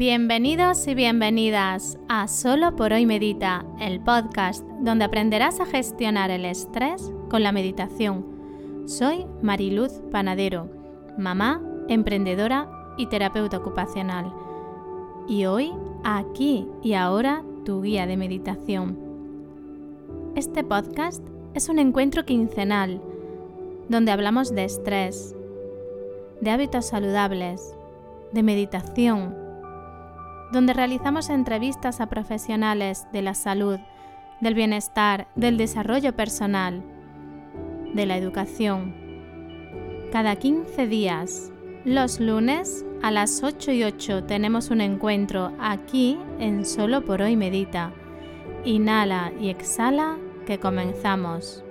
Bienvenidos y bienvenidas a Solo por hoy Medita, el podcast donde aprenderás a gestionar el estrés con la meditación. Soy Mariluz Panadero, mamá, emprendedora y terapeuta ocupacional. Y hoy, aquí y ahora, tu guía de meditación. Este podcast es un encuentro quincenal donde hablamos de estrés, de hábitos saludables, de meditación, donde realizamos entrevistas a profesionales de la salud, del bienestar, del desarrollo personal, de la educación. Cada 15 días, los lunes a las 8 y 8 tenemos un encuentro aquí en Solo por hoy Medita. Inhala y exhala que comenzamos.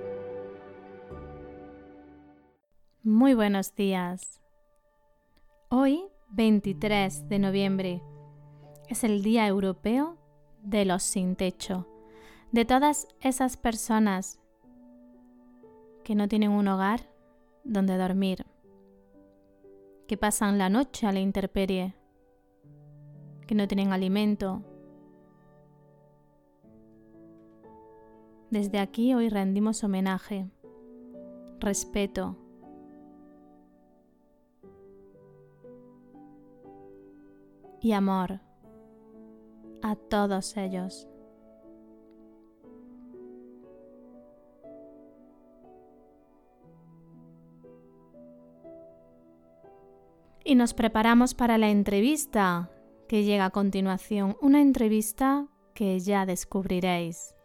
Muy buenos días. Hoy, 23 de noviembre, es el Día Europeo de los sin techo, de todas esas personas que no tienen un hogar donde dormir, que pasan la noche a la intemperie, que no tienen alimento. Desde aquí hoy rendimos homenaje, respeto, y amor a todos ellos. Y nos preparamos para la entrevista que llega a continuación, una entrevista que ya descubriréis.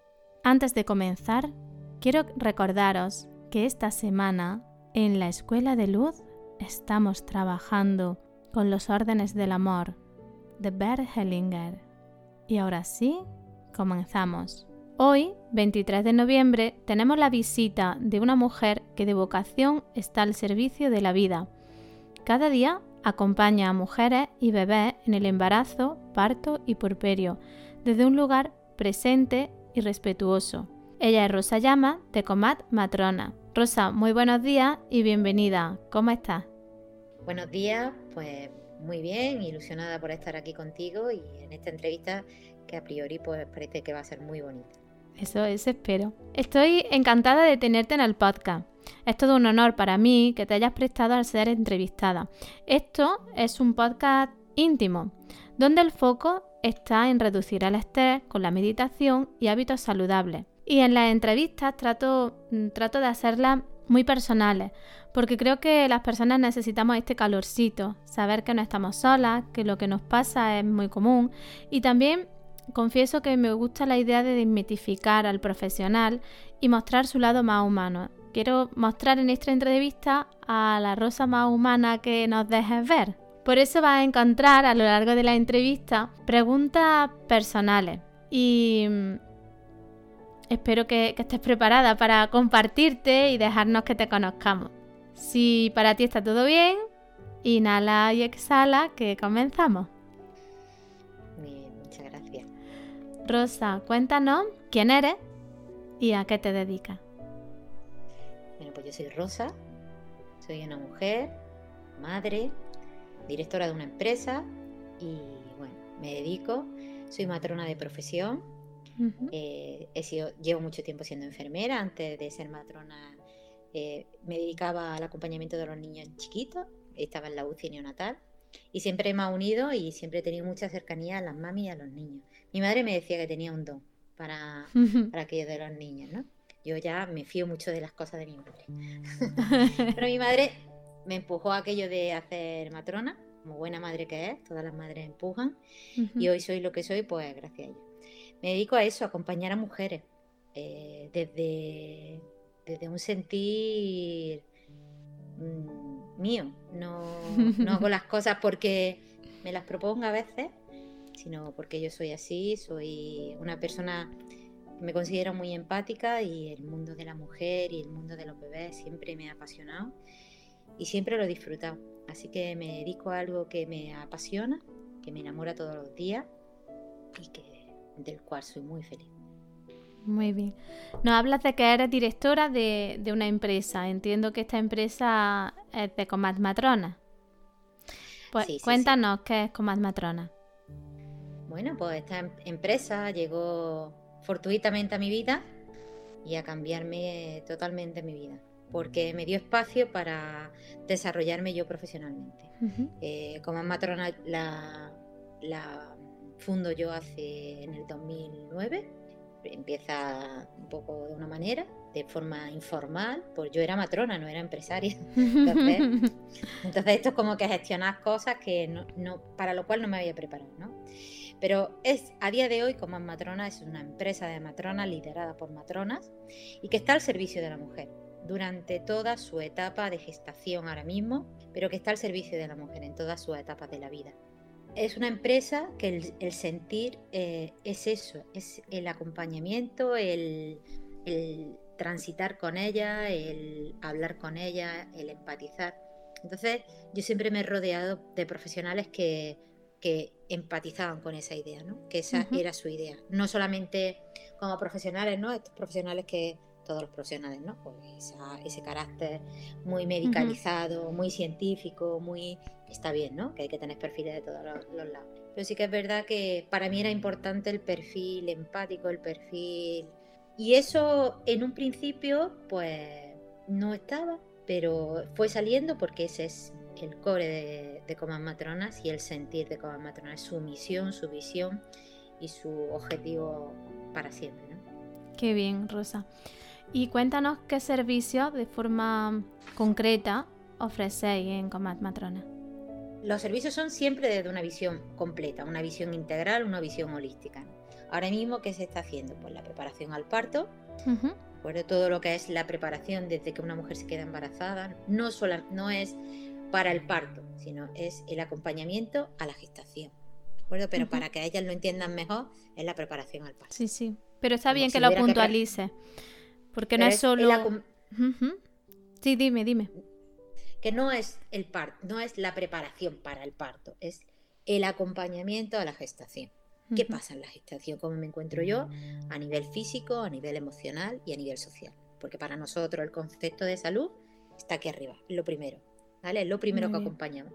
Antes de comenzar, quiero recordaros que esta semana en la Escuela de Luz estamos trabajando con los órdenes del amor de Bert Hellinger. Y ahora sí, comenzamos. Hoy, 23 de noviembre, tenemos la visita de una mujer que de vocación está al servicio de la vida. Cada día acompaña a mujeres y bebés en el embarazo, parto y porperio, desde un lugar presente y respetuoso. Ella es Rosa Llama de Comat Matrona. Rosa, muy buenos días y bienvenida. ¿Cómo estás? Buenos días, pues muy bien, ilusionada por estar aquí contigo y en esta entrevista que a priori pues parece que va a ser muy bonita. Eso, es, espero. Estoy encantada de tenerte en el podcast. Es todo un honor para mí que te hayas prestado al ser entrevistada. Esto es un podcast íntimo, donde el foco está en reducir el estrés con la meditación y hábitos saludables. Y en las entrevistas trato, mm, trato de hacerlas muy personales, porque creo que las personas necesitamos este calorcito, saber que no estamos solas, que lo que nos pasa es muy común y también confieso que me gusta la idea de desmitificar al profesional y mostrar su lado más humano. Quiero mostrar en esta entrevista a la rosa más humana que nos dejes ver. Por eso vas a encontrar a lo largo de la entrevista preguntas personales y mm, espero que, que estés preparada para compartirte y dejarnos que te conozcamos. Si para ti está todo bien, inhala y exhala que comenzamos. Bien, muchas gracias. Rosa, cuéntanos quién eres y a qué te dedicas. Bueno, pues yo soy Rosa, soy una mujer, madre, directora de una empresa y bueno, me dedico, soy matrona de profesión. Eh, he sido, llevo mucho tiempo siendo enfermera antes de ser matrona eh, me dedicaba al acompañamiento de los niños chiquitos, estaba en la UCI neonatal y siempre me ha unido y siempre he tenido mucha cercanía a las mamis y a los niños. Mi madre me decía que tenía un don para, para aquello de los niños, ¿no? Yo ya me fío mucho de las cosas de mi madre. Pero mi madre me empujó a aquello de hacer matrona, como buena madre que es, todas las madres empujan, y hoy soy lo que soy, pues gracias a ella. Me dedico a eso, a acompañar a mujeres, eh, desde desde un sentir mm, mío. No, no hago las cosas porque me las propongo a veces, sino porque yo soy así, soy una persona me considero muy empática y el mundo de la mujer y el mundo de los bebés siempre me ha apasionado y siempre lo he disfrutado. Así que me dedico a algo que me apasiona, que me enamora todos los días y que, del cual soy muy feliz. Muy bien. Nos hablas de que eres directora de, una empresa. Entiendo que esta empresa es de Comat Matrona. Pues cuéntanos qué es Comat Matrona. bueno, pues esta em- empresa llegó fortuitamente a mi vida y a cambiarme totalmente mi vida, porque me dio espacio para desarrollarme yo profesionalmente. Eh, como matrona la, la fundo yo hace en el 2009. Empieza un poco de una manera, de forma informal, pues yo era matrona, no era empresaria. Entonces, entonces esto es como que gestionar cosas que no, no- para lo cual no me había preparado, ¿no? Pero es a día de hoy como matrona es una empresa de matronas liderada por matronas y que está al servicio de la mujer durante toda su etapa de gestación ahora mismo, pero que está al servicio de la mujer en todas sus etapas de la vida. Es una empresa que el, el sentir eh, es eso, es el acompañamiento, el, el transitar con ella, el hablar con ella, el empatizar. Entonces, yo siempre me he rodeado de profesionales que, que empatizaban con esa idea, ¿no? Que esa era su idea. No solamente como profesionales, ¿no? Estos profesionales que todos los profesionales, ¿no? Pues esa- ese carácter muy medicalizado, muy científico, muy... Está bien, ¿no? Que hay que tener perfiles de todos los, los lados. Pero sí que es verdad que para mí era importante el perfil empático, el perfil... Y eso en un principio, pues no estaba, pero fue saliendo porque ese es el core de, de Comas Matronas y el sentir de Comas Matronas, su misión, su visión y su objetivo para siempre, ¿no? Qué bien, Rosa. Y cuéntanos qué servicios de forma concreta ofrecéis en Comat Matrona. Los servicios son siempre desde una visión completa, una visión integral, una visión holística. Ahora mismo, ¿qué se está haciendo? Pues la preparación al parto, Ujú. ¿de todo lo que es la preparación desde que una mujer se queda embarazada, no, sola, no es para el parto, sino es el acompañamiento a la gestación. ¿De acuerdo? Pero Ujú. para que ellas lo entiendan mejor, es la preparación al parto. Sí, sí. Pero está Como bien si que lo hubiera que. Porque no es es solo. Sí, dime, dime. que no es el parto, no es la preparación para el parto, es el acompañamiento a la gestación. ¿Qué pasa en la gestación? ¿Cómo me encuentro yo? A nivel físico, a nivel emocional y a nivel social. Porque para nosotros el concepto de salud está aquí arriba, lo primero. ¿Vale? Es lo primero Muy que bien. acompañamos.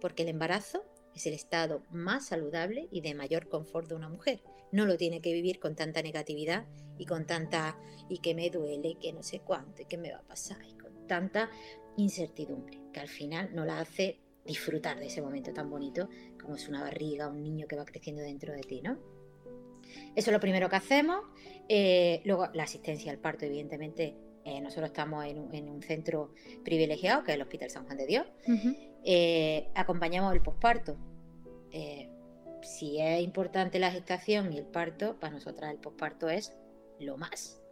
Porque el embarazo es el estado más saludable y de mayor confort de una mujer. No lo tiene que vivir con tanta negatividad y con tanta y que me duele y que no sé cuánto y que me va a pasar y con tanta incertidumbre que al final no la hace disfrutar de ese momento tan bonito como es una barriga, un niño que va creciendo dentro de ti, ¿no? Eso es lo primero que hacemos. Eh, luego, la asistencia al parto, evidentemente, eh, nosotros estamos en un, en un centro privilegiado, que es el Hospital San Juan de Dios. Eh, acompañamos el posparto. Si es importante la gestación y el parto, para nosotras el posparto es lo más.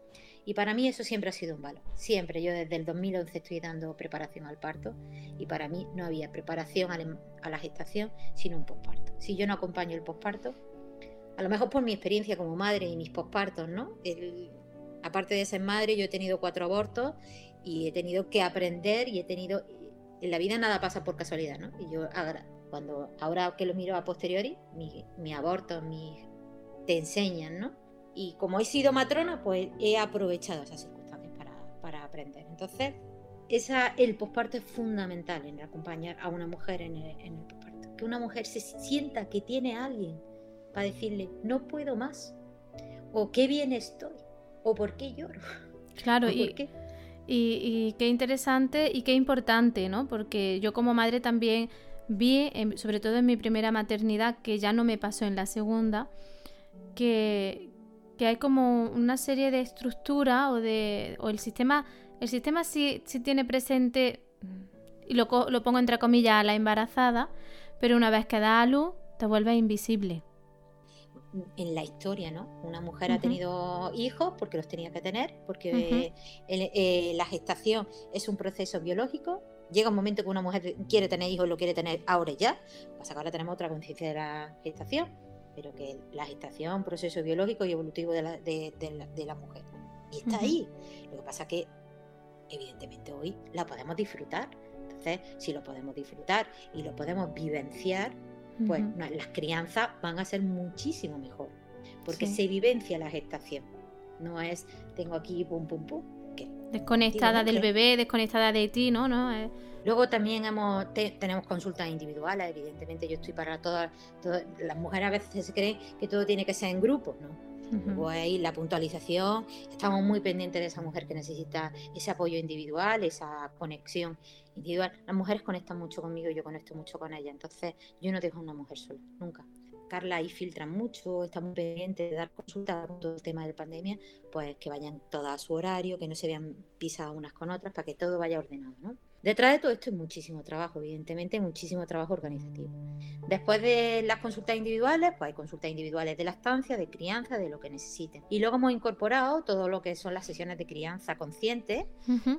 Y para mí eso siempre ha sido un valor. Siempre, yo desde el 2011 estoy dando preparación al parto y para mí no había preparación em- a la gestación sino un posparto. Si yo no acompaño el posparto, a lo mejor por mi experiencia como madre y mis pospartos, ¿no? Aparte de ser madre, yo he tenido cuatro abortos y he tenido que aprender y he tenido... En la vida nada pasa por casualidad, ¿no? Y yo agra- cuando ahora que lo miro a posteriori, mi, mi aborto, mi, te enseñan, ¿no? Y como he sido matrona, pues he aprovechado esas circunstancias para, para aprender. Entonces, esa, el posparto es fundamental en acompañar a una mujer en el, en el posparto. Que una mujer se sienta que tiene a alguien para decirle, no puedo más, o qué bien estoy, o por qué lloro, Claro, y, por qué. Y- y qué interesante y qué importante, ¿no? Porque yo como madre también vi, sobre todo en mi primera maternidad, que ya no me pasó en la segunda, que, que hay como una serie de estructuras o de o el sistema el sistema sí, sí tiene presente y lo, lo pongo entre comillas a la embarazada pero una vez que da a luz te vuelve invisible en la historia, ¿no? Una mujer ha tenido hijos porque los tenía que tener, porque eh, eh, la gestación es un proceso biológico. Llega un momento que una mujer quiere tener hijos, lo quiere tener ahora y ya. Pasa que ahora tenemos otra conciencia de la gestación, pero que la gestación es un proceso biológico y evolutivo de la, de- de la- de la mujer. Y está ahí. Lo que pasa que, evidentemente, hoy la podemos disfrutar. Entonces, si lo podemos disfrutar y lo podemos vivenciar, pues las crianzas van a ser muchísimo mejor. Porque Sí. se vivencia la gestación. No es tengo aquí pum pum pum. Que Desconectada del bebé, desconectada de ti, ¿no? ¿No? Eh, Luego también hemos, tenemos consultas individuales, evidentemente yo estoy para todas, las mujeres a veces se creen que todo tiene que ser en grupo, ¿no? Luego ahí la puntualización, estamos muy pendientes de esa mujer que necesita ese apoyo individual, esa conexión individual. Las mujeres conectan mucho conmigo, yo conecto mucho con ellas, entonces yo no dejo a una mujer sola, nunca. Carla ahí filtra mucho, está muy pendiente de dar consultas con todo el tema de la pandemia, pues que vayan todas a su horario, que no se vean pisadas unas con otras, para que todo vaya ordenado, ¿no? Detrás de todo esto hay muchísimo trabajo, evidentemente, muchísimo trabajo organizativo. Después de las consultas individuales, pues hay consultas individuales de la estancia, de crianza, de lo que necesiten. Y luego hemos incorporado todo lo que son las sesiones de crianza consciente,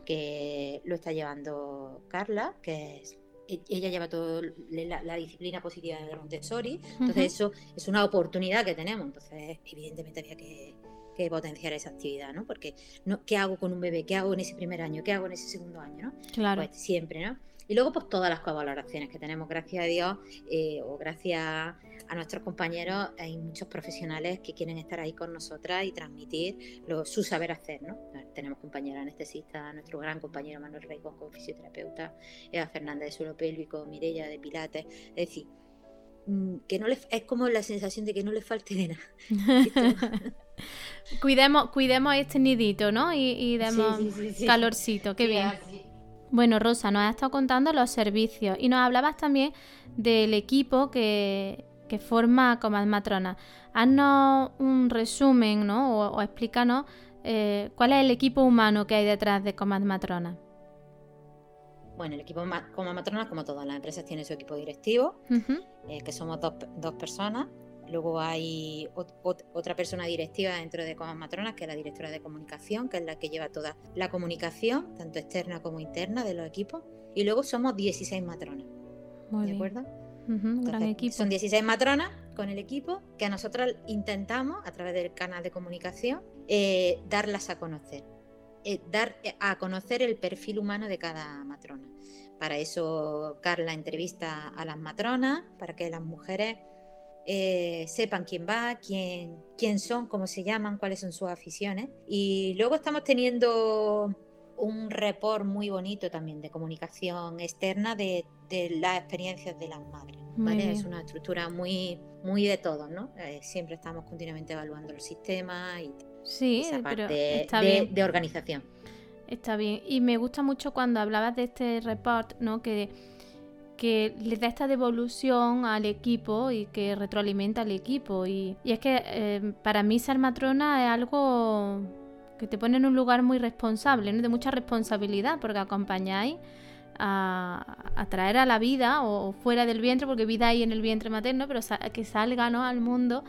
que lo está llevando Carla, que es e, ella lleva toda la, disciplina positiva de Montessori, entonces eso es una oportunidad que tenemos, entonces evidentemente había que, que potenciar esa actividad, ¿no? Porque no, ¿qué hago con un bebé? ¿Qué hago en ese primer año? ¿Qué hago en ese segundo año? ¿no? Claro. Pues siempre, ¿no? Y luego, pues todas las colaboraciones que tenemos, gracias a Dios, eh, o gracias a nuestros compañeros, hay muchos profesionales que quieren estar ahí con nosotras y transmitir lo, su saber hacer, ¿no? Tenemos compañeros anestesistas, nuestro gran compañero Manuel Reicos como fisioterapeuta, Eva Fernández de suelo pélvico, Mirella de Pilates, es decir, mm, que no le, es como la sensación de que no le falte de nada. cuidemos, cuidemos este nidito, ¿no? Y, demos calorcito, qué bien. Bueno, Rosa, nos has estado contando los servicios y nos hablabas también del equipo que, forma Comad Matrona. Haznos un resumen, ¿no? O, explícanos eh, cuál es el equipo humano que hay detrás de Comad Matrona. Bueno, el equipo Comad Matrona, como todas las empresas, tiene su equipo directivo, eh, que somos dos, dos personas. Luego hay otra persona directiva dentro de Comas Matronas, que es la directora de comunicación, que es la que lleva toda la comunicación, tanto externa como interna, de los equipos. Y luego somos 16 matronas. ¿De acuerdo? Son 16 matronas con el equipo que a nosotros intentamos, a través del canal de comunicación, eh, darlas a conocer. Eh, dar a conocer el perfil humano de cada matrona. Para eso Carla entrevista a las matronas, para que las mujeres eh, sepan quién va, quién, quién son, cómo se llaman, cuáles son sus aficiones. Y luego estamos teniendo un report muy bonito también de comunicación externa de, las experiencias de las madres. Es una estructura muy, muy de todos, ¿no? Eh, siempre estamos continuamente evaluando los sistemas y sí, esa parte de, de, organización. Está bien. Y me gusta mucho cuando hablabas de este report, ¿no? Que que le da esta devolución al equipo y que retroalimenta al equipo. Y, es que eh, para mí ser matrona es algo que te pone en un lugar muy responsable, de mucha responsabilidad, porque acompañáis a, traer a la vida o, fuera del vientre, porque vida hay en el vientre materno, pero que salga al mundo.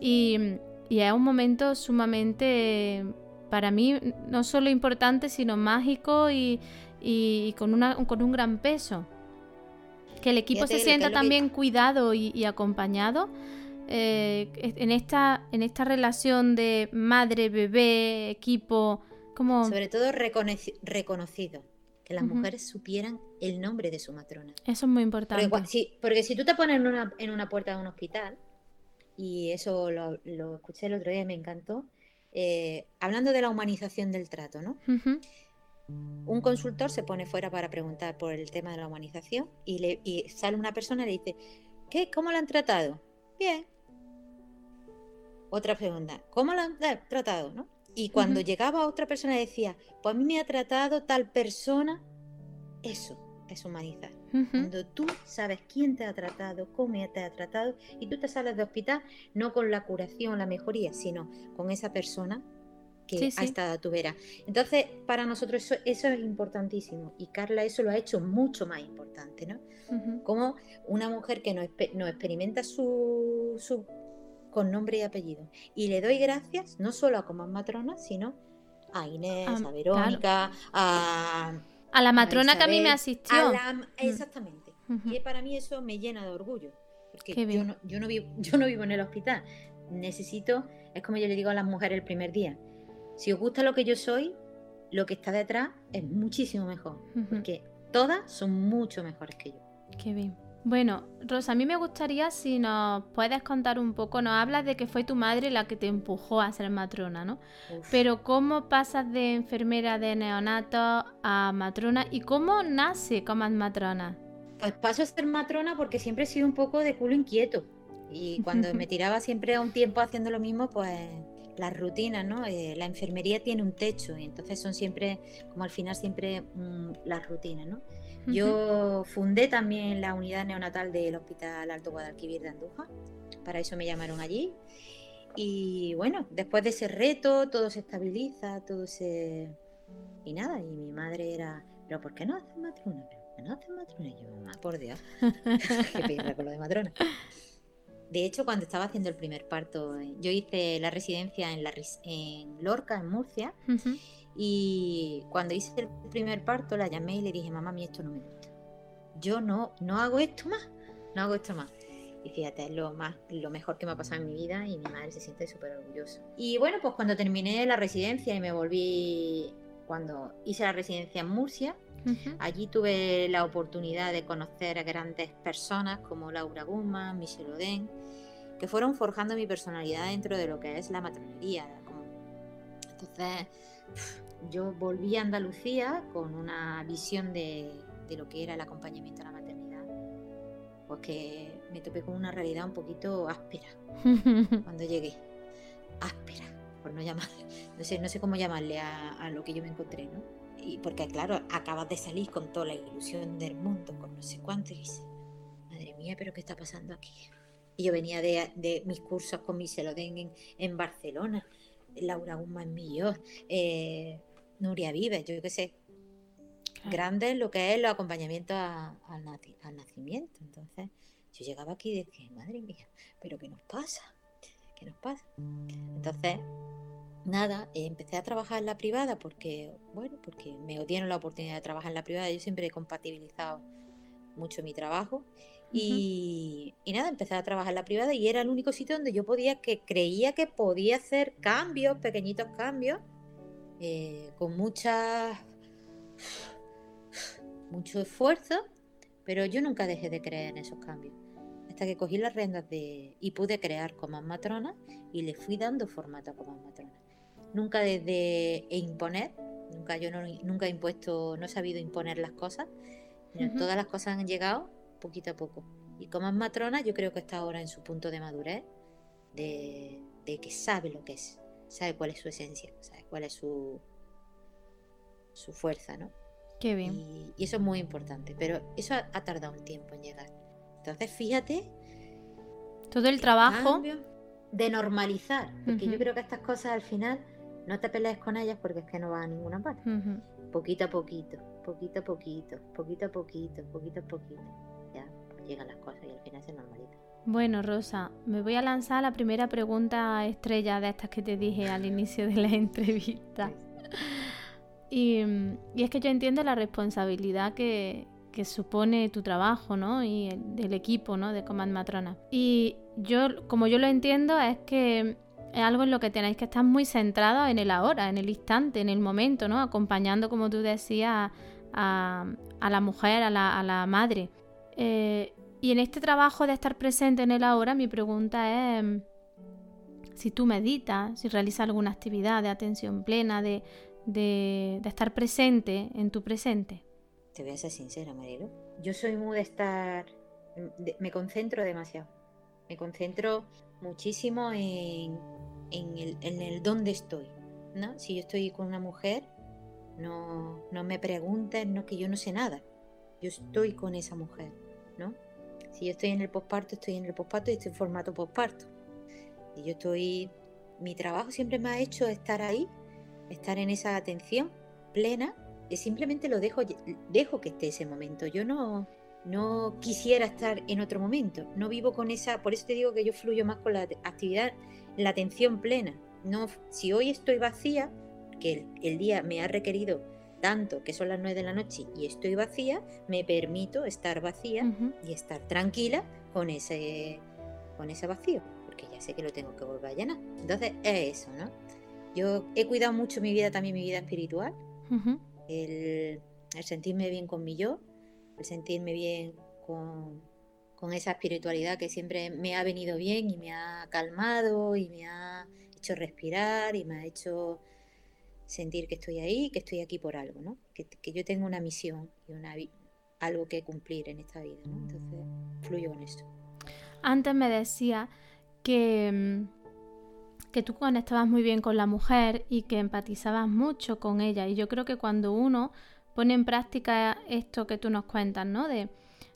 Y, es un momento sumamente, para mí, no solo importante, sino mágico y, con, una, con un gran peso. Que el equipo se sienta también cuidado y, acompañado eh, en, esta, en esta relación de madre, bebé, equipo. Como... Sobre todo reconocido. Que las mujeres supieran el nombre de su matrona. Eso es muy importante. Porque, si, porque si tú te pones en una, en una puerta de un hospital, y eso lo, escuché el otro día y me encantó, eh, hablando de la humanización del trato, ¿no? Un consultor se pone fuera para preguntar por el tema de la humanización y, le, sale una persona y le dice, ¿qué? ¿Cómo lo han tratado? Bien. Otra pregunta, ¿cómo lo han tratado? ¿no? Y cuando llegaba otra persona decía, pues a mí me ha tratado tal persona, eso es humanizar. Cuando tú sabes quién te ha tratado, cómo te ha tratado, y tú te sales de hospital no con la curación, la mejoría, sino con esa persona que ha estado a tu vera. Entonces, para nosotros eso, es importantísimo y Carla eso lo ha hecho mucho más importante, ¿no? Como una mujer que no, experimenta su, su, con nombre y apellido. Y le doy gracias no solo a como matrona, sino a Inés, a Verónica, a... A la matrona que a mí me asistió. Mm. Exactamente. Y para mí eso me llena de orgullo. Porque yo no, yo, no vivo, yo no vivo en el hospital. Necesito, es como yo le digo a las mujeres el primer día, si os gusta lo que yo soy, lo que está detrás es muchísimo mejor. Porque todas son mucho mejores que yo. Qué bien. Bueno, Rosa, a mí me gustaría si nos puedes contar un poco, nos hablas de que fue tu madre la que te empujó a ser matrona, ¿no? Pero ¿cómo pasas de enfermera de neonato a matrona y cómo nace como matrona? Pues paso a ser matrona porque siempre he sido un poco de culo inquieto y cuando me tiraba siempre a un tiempo haciendo lo mismo, pues las rutinas, ¿no? Eh, la enfermería tiene un techo y entonces son siempre, como al final siempre mm, las rutinas, ¿no? Yo fundé también la unidad neonatal del Hospital Alto Guadalquivir de Andújar, para eso me llamaron allí. Y bueno, después de ese reto, todo se estabiliza, todo se... Y nada, y mi madre era, pero ¿por qué no haces matrona? ¿Por qué no haces matrona? Y yo, mamá, por Dios, qué pierda con lo de matrona. De hecho, cuando estaba haciendo el primer parto, yo hice la residencia en, la, en Lorca, en Murcia, y cuando hice el primer parto la llamé y le dije, mamá, a mí esto no me gusta. Yo no, no hago esto más, no hago esto más. Y fíjate, es lo, más, lo mejor que me ha pasado en mi vida y mi madre se siente súper orgullosa. Y bueno, pues cuando terminé la residencia y me volví, cuando hice la residencia en Murcia, allí tuve la oportunidad de conocer a grandes personas como Laura Guzmán, Michelle Oden, que fueron forjando mi personalidad dentro de lo que es la matronería. Entonces, yo volví a Andalucía con una visión de, lo que era el acompañamiento a la maternidad, pues que me topé con una realidad un poquito áspera cuando llegué. Áspera, por no llamar, no sé, no sé cómo llamarle a, lo que yo me encontré, ¿no? Y porque claro, acabas de salir con toda la ilusión del mundo, con no sé cuánto, y dices, madre mía, pero ¿qué está pasando aquí? Y yo venía de, mis cursos con mi en, en Barcelona, Laura Guzmán Millón, eh, Nuria Vives, yo qué sé. Grande lo que es el acompañamiento al nacimiento. Entonces, yo llegaba aquí y decía, madre mía, pero ¿qué nos pasa? ¿Qué nos pasa? Entonces, nada, empecé a trabajar en la privada porque, bueno, porque me dieron la oportunidad de trabajar en la privada. Yo siempre he compatibilizado mucho mi trabajo. y, y, nada, empecé a trabajar en la privada y era el único sitio donde yo podía, que creía que podía hacer cambios, pequeñitos cambios, eh, con mucha, mucho esfuerzo, pero yo nunca dejé de creer en esos cambios. Hasta que cogí las riendas de, y pude crear como matrona y le fui dando formato como matrona. Nunca desde imponer, nunca yo no, nunca he impuesto, no he sabido imponer las cosas, todas las cosas han llegado poquito a poco. Y como matrona, yo creo que está ahora en su punto de madurez, de que sabe lo que es sabe cuál es su esencia, sabe cuál es su, su fuerza, ¿no? Qué bien. Y, eso es muy importante, pero eso ha, tardado un tiempo en llegar. Entonces, fíjate. Todo el trabajo. De normalizar, porque yo creo que estas cosas al final no te pelees con ellas porque es que no va a ninguna parte. Poquito a poquito, poquito a poquito, poquito a poquito, poquito a poquito. Ya pues llegan las cosas y al final se normalizan. Bueno, Rosa, me voy a lanzar la primera pregunta estrella de estas que te dije al inicio de la entrevista. Y, es que yo entiendo la responsabilidad que, supone tu trabajo, ¿no? Y el, del equipo, ¿no? De Command Matrona. Y yo, como yo lo entiendo, es que es algo en lo que tenéis que estar muy centrados en el ahora, en el instante, en el momento, ¿no? Acompañando, como tú decías, a, la mujer, a la, madre. Eh, y en este trabajo de estar presente en el ahora, mi pregunta es si tú meditas, si realizas alguna actividad de atención plena, de, estar presente en tu presente. Te voy a ser sincera, Marielo. Yo soy muy de estar... me concentro demasiado. Me concentro muchísimo en, el, en el dónde estoy. ¿no? Si yo estoy con una mujer, no, no me preguntes, no que yo no sé nada. Yo estoy con esa mujer, ¿no? Si yo estoy en el posparto, estoy en el posparto y estoy en formato posparto. Y yo estoy, mi trabajo siempre me ha hecho estar ahí, estar en esa atención plena, y simplemente lo dejo, dejo que esté ese momento. Yo no, no quisiera estar en otro momento. No vivo con esa, por eso te digo que yo fluyo más con la actividad, la atención plena. No, si hoy estoy vacía, que el día me ha requerido tanto que son las 9 de la noche y estoy vacía, me permito estar vacía y estar tranquila con ese, con ese vacío, porque ya sé que lo tengo que volver a llenar. Entonces es eso, ¿no? Yo he cuidado mucho mi vida, también mi vida espiritual, el, sentirme bien con mi yo, el sentirme bien con, con esa espiritualidad que siempre me ha venido bien y me ha calmado y me ha hecho respirar y me ha hecho sentir que estoy ahí, que estoy aquí por algo, ¿no? Que, yo tengo una misión y una, algo que cumplir en esta vida, ¿no? Entonces, fluyo con eso. Antes me decía que, mm, que tú conectabas muy bien con la mujer y que empatizabas mucho con ella. Y yo creo que cuando uno pone en práctica esto que tú nos cuentas, ¿no?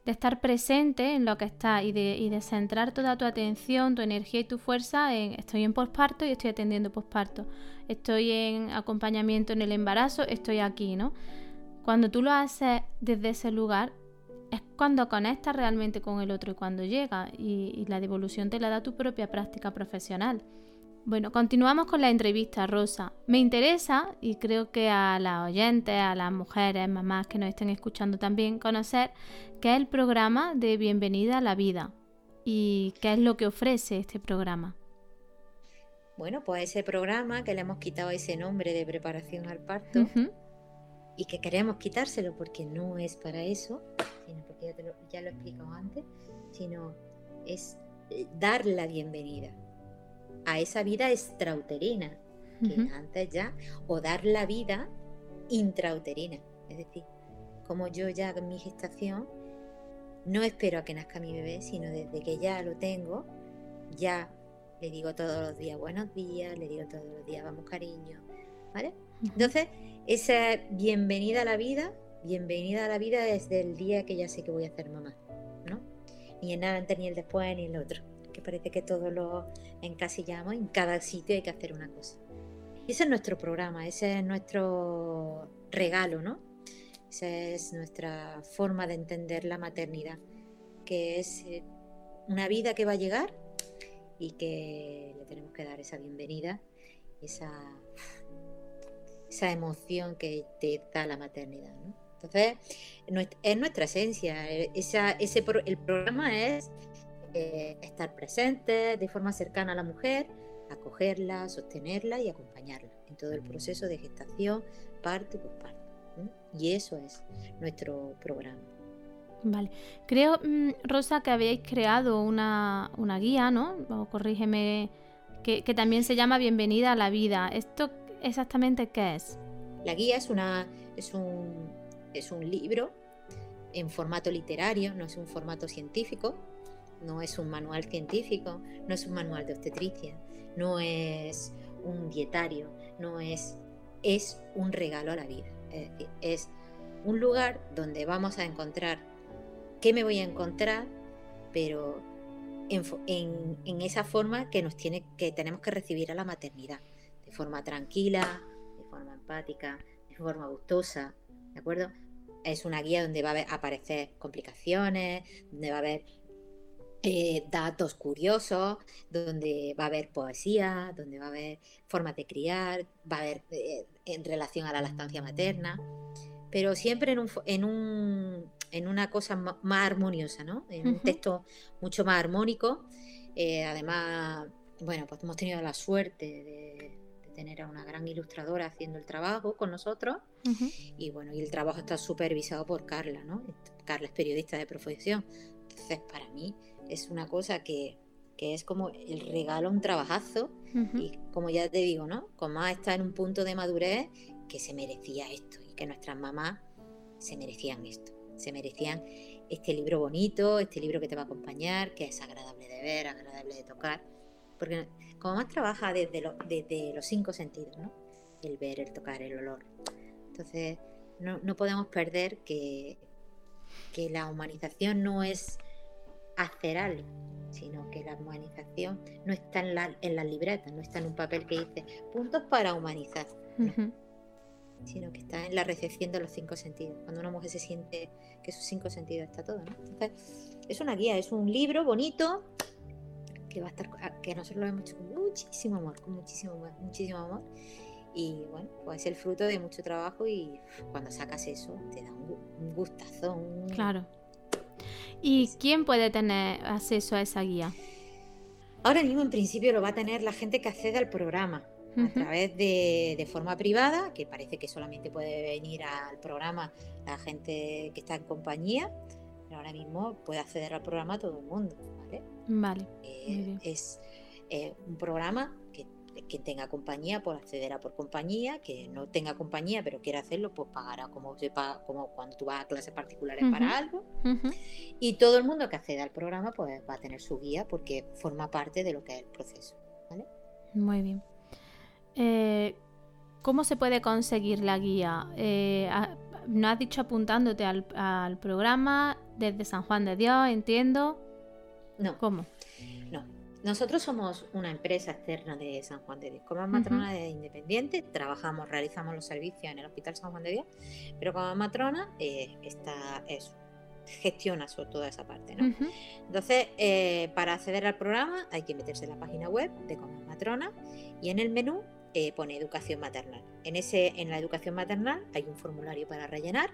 De estar presente en lo que está y de, y de, centrar toda tu atención, tu energía y tu fuerza en estoy en posparto y estoy atendiendo posparto, estoy en acompañamiento en el embarazo, estoy aquí, ¿no? Cuando tú lo haces desde ese lugar, es cuando conectas realmente con el otro y cuando llega y, la devolución te la da tu propia práctica profesional. Bueno, continuamos con la entrevista, Rosa. Me interesa, y creo que a las oyentes, a las mujeres, mamás que nos estén escuchando también, conocer qué es el programa de Bienvenida a la Vida y qué es lo que ofrece este programa. Bueno, pues ese programa que le hemos quitado ese nombre de preparación al parto y que queremos quitárselo porque no es para eso, sino porque ya, lo, ya lo he explicado antes, sino es eh, dar la bienvenida a esa vida extrauterina, que antes ya, o dar la vida intrauterina. Es decir, como yo ya en mi gestación no espero a que nazca mi bebé, sino desde que ya lo tengo, ya le digo todos los días buenos días, le digo todos los días vamos cariño, ¿vale? Entonces, esa bienvenida a la vida, bienvenida a la vida desde el día que ya sé que voy a ser mamá, ¿no? Ni en nada antes, ni el después, ni el otro parece que todo lo encasillamos, en cada sitio hay que hacer una cosa. Y ese es nuestro programa, ese es nuestro regalo, ¿no? Esa es nuestra forma de entender la maternidad, que es eh, una vida que va a llegar y que le tenemos que dar esa bienvenida, esa, esa emoción que te da la maternidad. Entonces, es nuestra esencia. Esa, ese, el programa es eh, estar presente de forma cercana a la mujer, acogerla, sostenerla y acompañarla en todo el proceso de gestación, parto y posparto. Y eso es nuestro programa. Vale. Creo, mm, Rosa, que habéis creado una, guía, ¿no? O corrígeme, que, que, también se llama Bienvenida a la Vida. ¿Esto exactamente qué es? La guía es, una, es, un, es un libro en formato literario, no es un formato científico, no es un manual científico, no es un manual de obstetricia, no es un dietario, no es, es un regalo a la vida. Es decir, es un lugar donde vamos a encontrar qué me voy a encontrar, pero en, esa forma que nos tiene, que tenemos que recibir a la maternidad, de forma tranquila, de forma empática, de forma gustosa, ¿de acuerdo? Es una guía donde va a aparecer complicaciones, donde va a haber eh, datos curiosos, donde va a haber poesía, donde va a haber formas de criar, va a haber eh, en relación a la lactancia materna, pero siempre en, un, en, un, en una cosa más armoniosa, ¿no? En un texto mucho más armónico. Eh, además, bueno, pues hemos tenido la suerte de, tener a una gran ilustradora haciendo el trabajo con nosotros y bueno, y el trabajo está supervisado por Carla, ¿no? Carla es periodista de profesión, entonces para mí es una cosa que, es como el regalo, un trabajazo. Y como ya te digo, ¿no? Como está en un punto de madurez que se merecía esto y que nuestras mamás se merecían esto. Se merecían este libro bonito, este libro que te va a acompañar, que es agradable de ver, agradable de tocar. Porque como más trabaja desde, desde los cinco sentidos, ¿no? El ver, el tocar, el olor. Entonces, no, no podemos perder que, que la humanización no es hacer algo, sino que la humanización no está en la, en libreta, no está en un papel que dice puntos para humanizar, sino que está en la recepción de los cinco sentidos, cuando una mujer se siente que sus cinco sentidos está todo. Entonces, es una guía, es un libro bonito que va a estar, que nosotros lo hemos hecho con muchísimo amor, con muchísimo, muchísimo amor. Y bueno, pues es el fruto de mucho trabajo y cuando sacas eso te da un, un gustazo. claro ¿Y quién puede tener acceso a esa guía? Ahora mismo en principio lo va a tener la gente que accede al programa a través de, de, forma privada, que parece que solamente puede venir al programa la gente que está en compañía, Pero ahora mismo puede acceder al programa todo el mundo, ¿vale? Vale. Eh, es eh, un programa quien tenga compañía pues accederá por compañía, que no tenga compañía pero quiera hacerlo pues pagará como se como cuando tú vas a clases particulares para algo. Y todo el mundo que acceda al programa pues va a tener su guía porque forma parte de lo que es el proceso. ¿vale? Muy bien. Eh, ¿Cómo se puede conseguir la guía? Eh, ¿No has dicho apuntándote al, programa desde San Juan de Dios, entiendo? No. ¿Cómo? No. Nosotros somos una empresa externa de San Juan de Dios. Como matrona de independiente, trabajamos, realizamos los servicios en el Hospital San Juan de Dios, pero como matrona eh, está eso, gestiona sobre toda esa parte. ¿no? Entonces, eh, para acceder al programa hay que meterse en la página web de Como Matrona y en el menú eh, pone educación maternal. En, ese, en la educación maternal hay un formulario para rellenar,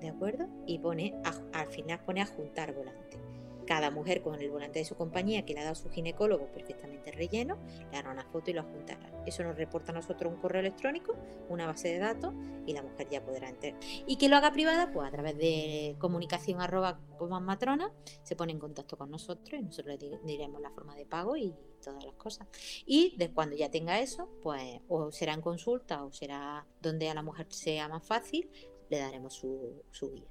¿de acuerdo? Y pone, al final pone adjuntar volante. Cada mujer con el volante de su compañía que le ha dado su ginecólogo perfectamente relleno, le hará una foto y lo adjuntará. Eso nos reporta a nosotros un correo electrónico, una base de datos y la mujer ya podrá entrar. Y que lo haga privada, pues a través de comunicación arroba matrona, se pone en contacto con nosotros y nosotros le diremos la forma de pago y todas las cosas. Y de cuando ya tenga eso, pues o será en consulta o será donde a la mujer sea más fácil, le daremos su, su guía.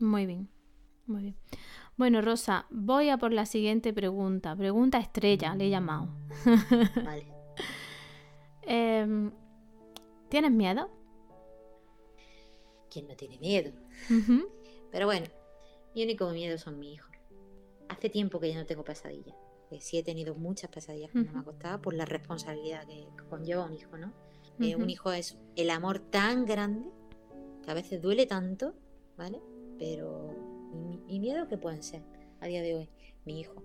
Muy bien, muy bien. Bueno, Rosa, voy a por la siguiente pregunta. Pregunta estrella, le he llamado. Vale. Em, ¿Tienes miedo? ¿Quién no tiene miedo? Pero bueno, mi único miedo son mis hijos. Hace tiempo que yo no tengo pesadillas que sí he tenido muchas pesadillas cuando me acostaba por la responsabilidad que conlleva un hijo, ¿no? Eh, un hijo es el amor tan grande que a veces duele tanto, ¿vale? Pero mi, miedo que pueden ser a día de hoy, mi hijo.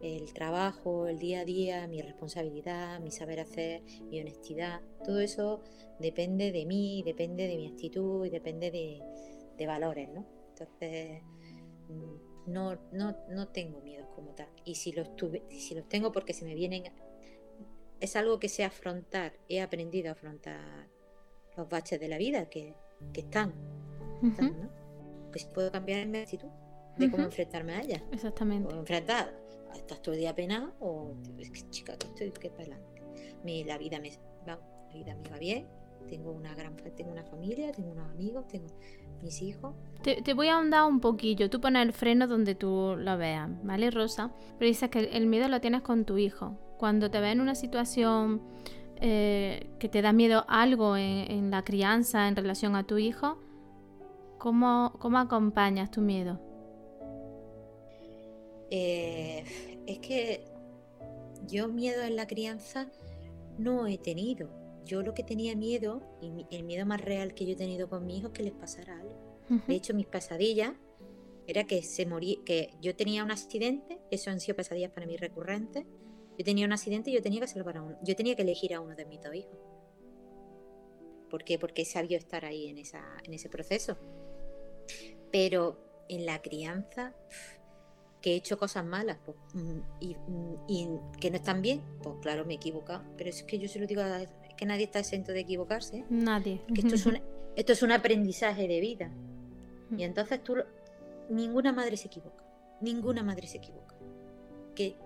El trabajo, el día a día, mi responsabilidad, mi saber hacer, mi honestidad, todo eso depende de mí, depende de mi actitud y depende de, de valores, ¿no? Entonces, mm, no, no, no tengo miedos como tal. Y si los, tuve, si los tengo porque se me vienen, es algo que sé afrontar, he aprendido a afrontar los baches de la vida que, están. Que si puedo cambiar mi actitud de cómo enfrentarme a ella. Exactamente. O enfrentar, estás todo el día penado o es que chica, que estoy que para adelante. Mi, la vida me va, la vida me va bien, tengo una gran tengo una familia, tengo unos amigos, tengo mis hijos. Te, voy a ahondar un poquillo. Tú pones el freno donde tú lo veas, ¿vale, Rosa? Pero dices que el miedo lo tienes con tu hijo. Cuando te ves en una situación eh, que te da miedo algo en, la crianza en relación a tu hijo, ¿cómo, cómo acompañas tu miedo? Eh, es que yo miedo en la crianza no he tenido yo lo que tenía miedo, y el miedo más real que yo he tenido con mi hijo es que les pasara algo. De hecho, mis pesadillas era que se moría, que yo tenía un accidente, eso han sido pesadillas para mí recurrentes. Yo tenía un accidente y yo tenía que salvar a uno, yo tenía que elegir a uno de mis dos hijos. ¿Por qué? Porque he sabido estar ahí en, esa, en ese proceso. Pero en la crianza, que he hecho cosas malas pues, mm, y, mm, y, que no están bien, pues claro, me he equivocado. Pero es que yo se lo digo a, que nadie está exento de equivocarse. Nadie. Que esto es un, esto es un aprendizaje de vida. Y entonces tú, ninguna madre se equivoca. Ninguna madre se equivoca. Que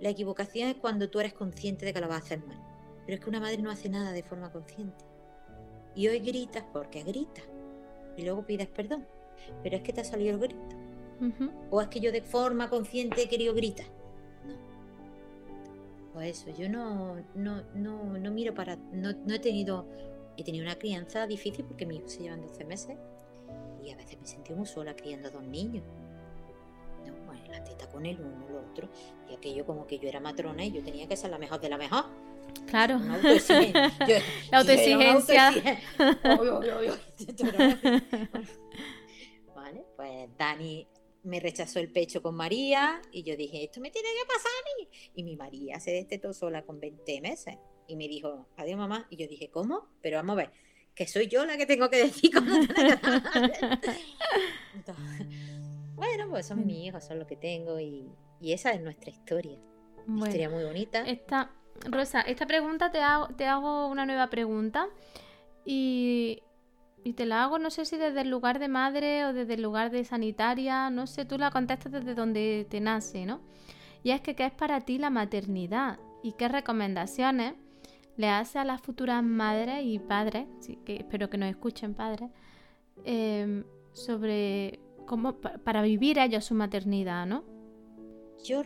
la equivocación es cuando tú eres consciente de que lo vas a hacer mal. Pero es que una madre no hace nada de forma consciente. Y hoy gritas porque gritas. Y luego pides perdón. Pero es que te ha salido el grito. O es que yo de forma consciente he querido gritar eso, yo no, no, no, no miro para, no, no, he tenido, he tenido una crianza difícil porque mis hijos se llevan 12 meses y a veces me sentí muy sola criando dos niños. No, bueno, la teta con el uno, el otro, y aquello como que yo era matrona y yo tenía que ser la mejor de la mejor. Claro. la autoexigencia. Vale, pues Dani me rechazó el pecho con María y yo dije, esto me tiene que pasar a mí. Y mi María se destetó sola con 20 meses y me dijo, adiós mamá. Y yo dije, ¿cómo? Pero vamos a ver, que soy yo la que tengo que decir cómo Bueno, pues son mis hijos, son lo que tengo y, esa es nuestra historia. Una historia muy bonita. Esta, Rosa, esta pregunta te hago, te hago una nueva pregunta y y te la hago, no sé si desde el lugar de madre o desde el lugar de sanitaria, no sé, tú la contestas desde donde te nace, ¿no? Y es que, ¿qué es para ti la maternidad? ¿Y qué recomendaciones le hace a las futuras madres y padres, que espero que nos escuchen padres, em, sobre cómo para vivir ellos su maternidad, ¿no? Yo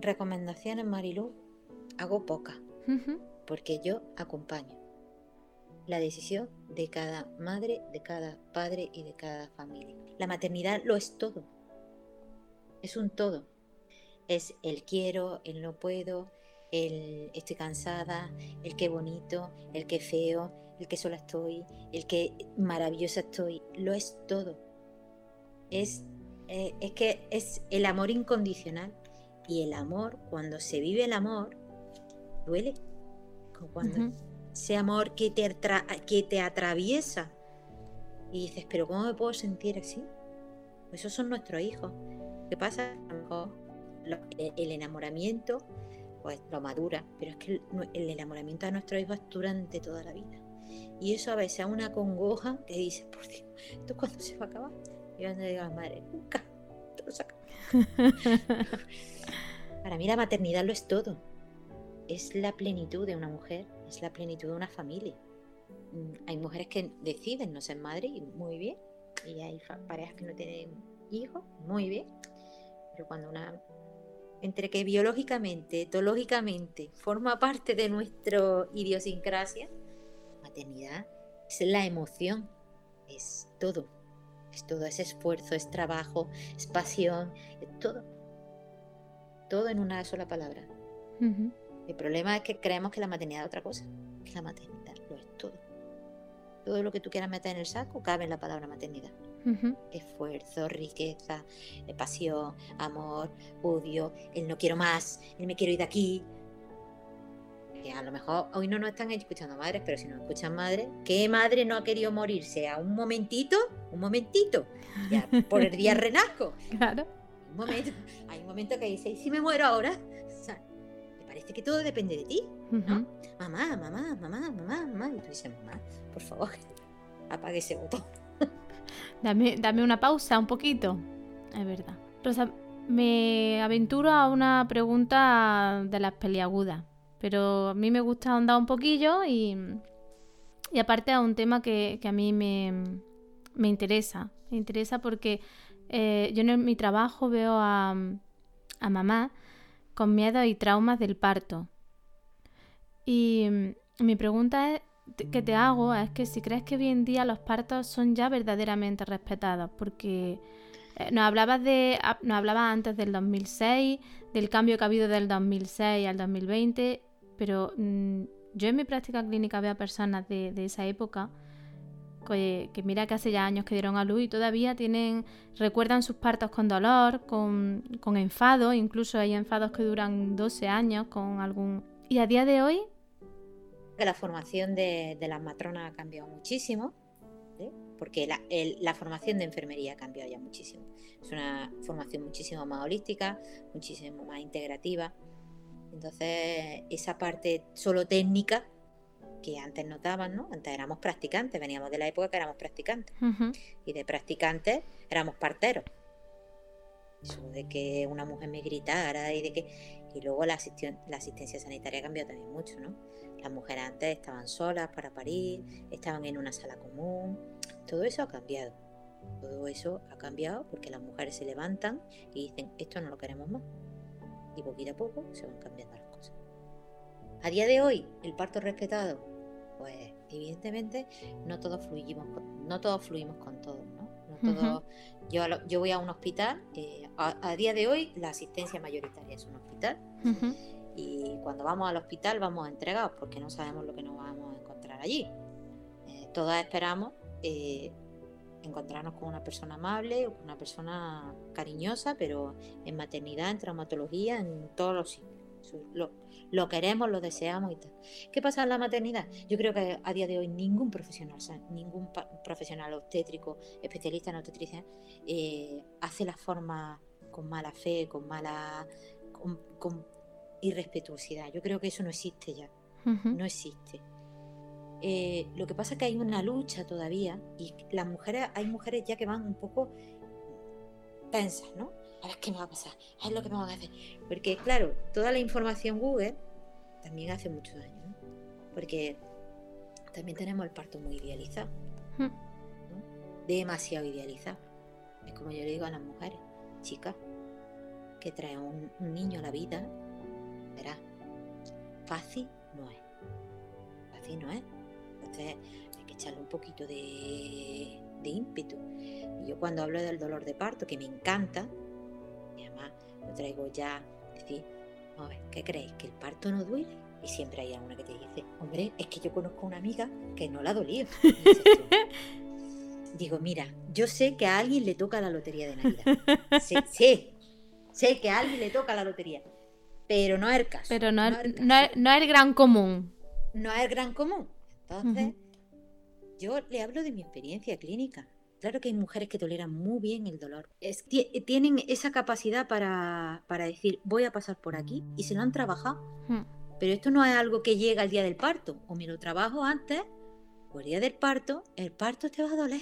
recomendaciones, Marilu, hago pocas, porque yo acompaño la decisión de cada madre, de cada padre y de cada familia. La maternidad lo es todo. Es un todo. Es el quiero, el no puedo, el estoy cansada, el qué bonito, el qué feo, el que sola estoy, el que maravillosa estoy. Lo es todo. Es, eh, es que es el amor incondicional. Y el amor, cuando se vive el amor, duele. Cuando, ese amor que te, que te atraviesa. Y dices, pero ¿cómo me puedo sentir así? Esos son nuestros hijos. ¿Qué pasa? A lo mejor el enamoramiento pues lo madura, pero es que el, enamoramiento de nuestros hijos es durante toda la vida. Y eso a veces es una congoja que dices, por Dios, ¿esto cuándo se va a acabar? Y yo digo a madre, nunca, Para mí la maternidad lo es todo. Es la plenitud de una mujer es la plenitud de una familia. Mm, hay mujeres que deciden no ser madre muy bien, y hay parejas que no tienen hijos, muy bien, pero cuando una, entre que biológicamente, etológicamente, forma parte de nuestra idiosincrasia, maternidad es la emoción, es todo, es todo, es esfuerzo, es trabajo, es pasión, es todo, todo en una sola palabra. El problema es que creemos que la maternidad es otra cosa. La maternidad lo es todo. Todo lo que tú quieras meter en el saco cabe en la palabra maternidad. Esfuerzo, riqueza, eh, pasión, amor, odio, el no quiero más, el me quiero ir de aquí. Que a lo mejor hoy no nos están escuchando madres, pero si nos escuchan madres, ¿qué madre no ha querido morirse a un momentito? Un momentito. Ya por el día renazco. Claro. Un momento, hay un momento que dice, ¿y si me muero ahora? Que todo depende de ti, ¿no? Mamá, mamá, mamá, mamá, mamá. Y tú dices, mamá, por favor, apague ese botón. dame, dame una pausa un poquito. Es verdad. Rosa, me aventuro a una pregunta de las peliagudas, pero a mí me gusta ahondar un poquillo y, y aparte a un tema que, a mí me, me, interesa. Me interesa porque eh, yo en mi trabajo veo a, a mamá con miedo y traumas del parto. Y mm, mi pregunta es, que te hago es que si crees que hoy en día los partos son ya verdaderamente respetados, porque eh, nos hablabas de nos hablabas antes del 2006, del cambio que ha habido del 2006 al 2020, pero mm, yo en mi práctica clínica veo a personas de esa época que, mira que hace ya años que dieron a luz y todavía tienen, recuerdan sus partos con dolor, con, enfado, incluso hay enfados que duran 12 años con algún... Y a día de hoy... La formación de, las matronas ha cambiado muchísimo, porque la, formación de enfermería ha cambiado ya muchísimo. Es una formación muchísimo más holística, muchísimo más integrativa. Entonces, esa parte solo técnica que antes notaban, ¿no? Antes éramos practicantes, veníamos de la época que éramos practicantes. Y de practicantes éramos parteros. Eso de que una mujer me gritara y de que. Y luego la, la asistencia sanitaria cambió también mucho, ¿no? Las mujeres antes estaban solas para parir, estaban en una sala común. Todo eso ha cambiado. Todo eso ha cambiado porque las mujeres se levantan y dicen, esto no lo queremos más. Y poquito a poco se van cambiando las cosas. A día de hoy, el parto respetado, pues evidentemente no todos fluimos con, no todos fluimos con todo, ¿no? yo, yo voy a un hospital, eh, a, día de hoy la asistencia mayoritaria es un hospital y cuando vamos al hospital vamos entregados porque no sabemos lo que nos vamos a encontrar allí. Eh, todas esperamos eh, encontrarnos con una persona amable o con una persona cariñosa, pero en maternidad, en traumatología, en todos los sitios. Lo, lo queremos, lo deseamos y tal. ¿Qué pasa en la maternidad? Yo creo que a día de hoy ningún profesional, ningún profesional obstétrico, especialista en obstetricia, eh, hace la forma con mala fe, con mala, con, irrespetuosidad. Yo creo que eso no existe ya, no existe. Eh, lo que pasa es que hay una lucha todavía y las mujeres, hay mujeres ya que van un poco tensas, ¿no? A ver qué me va a pasar, a ver lo que me van a hacer. Porque, claro, toda la información Google también hace mucho daño, ¿no? Porque también tenemos el parto muy idealizado, hmm. ¿no? demasiado idealizado. Es como yo le digo a las mujeres, chicas, que trae un, un niño a la vida, verás, fácil no es. Fácil no es. Entonces hay que echarle un poquito de, ímpetu. Y yo cuando hablo del dolor de parto, que me encanta, y además lo traigo ya, decir, a ver, ¿qué creéis? ¿Que el parto no duele? Y siempre hay alguna que te dice, hombre, es que yo conozco una amiga que no la ha dolido. Digo, mira, yo sé que a alguien le toca la lotería de Navidad. Sé, sé, sé que a alguien le toca la lotería. Pero no es el caso. Pero no, es, el gran común. No es el gran común. Entonces, yo le hablo de mi experiencia clínica. Claro que hay mujeres que toleran muy bien el dolor. tienen esa capacidad para, decir, voy a pasar por aquí y se lo han trabajado. Pero esto no es algo que llega al día del parto. O me lo trabajo antes, o el día del parto, el parto te va a doler.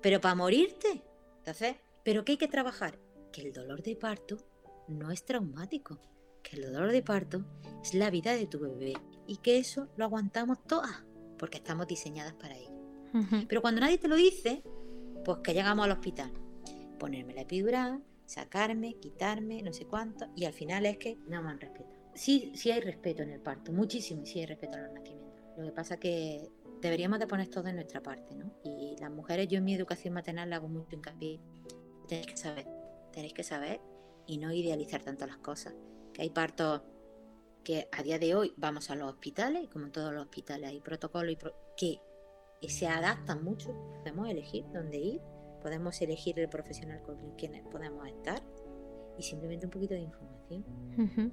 Pero para morirte. Entonces, ¿pero qué hay que trabajar? Que el dolor de parto no es traumático. Que el dolor de parto es la vida de tu bebé. Y que eso lo aguantamos todas. Porque estamos diseñadas para ello. Pero cuando nadie te lo dice, pues que llegamos al hospital. Ponerme la epidural, sacarme, quitarme, no sé cuánto. Y al final es que no me han respetado. Sí, sí hay respeto en el parto, muchísimo, y sí hay respeto en los nacimientos. Lo que pasa es que deberíamos de poner todo de nuestra parte, ¿no? Y las mujeres, yo en mi educación maternal le hago mucho hincapié. Tenéis que saber, tenéis que saber y no idealizar tanto las cosas. Que hay partos que a día de hoy vamos a los hospitales, y como en todos los hospitales hay protocolos que se adaptan mucho. Podemos elegir dónde ir, podemos elegir el profesional con quien podemos estar y simplemente un poquito de información.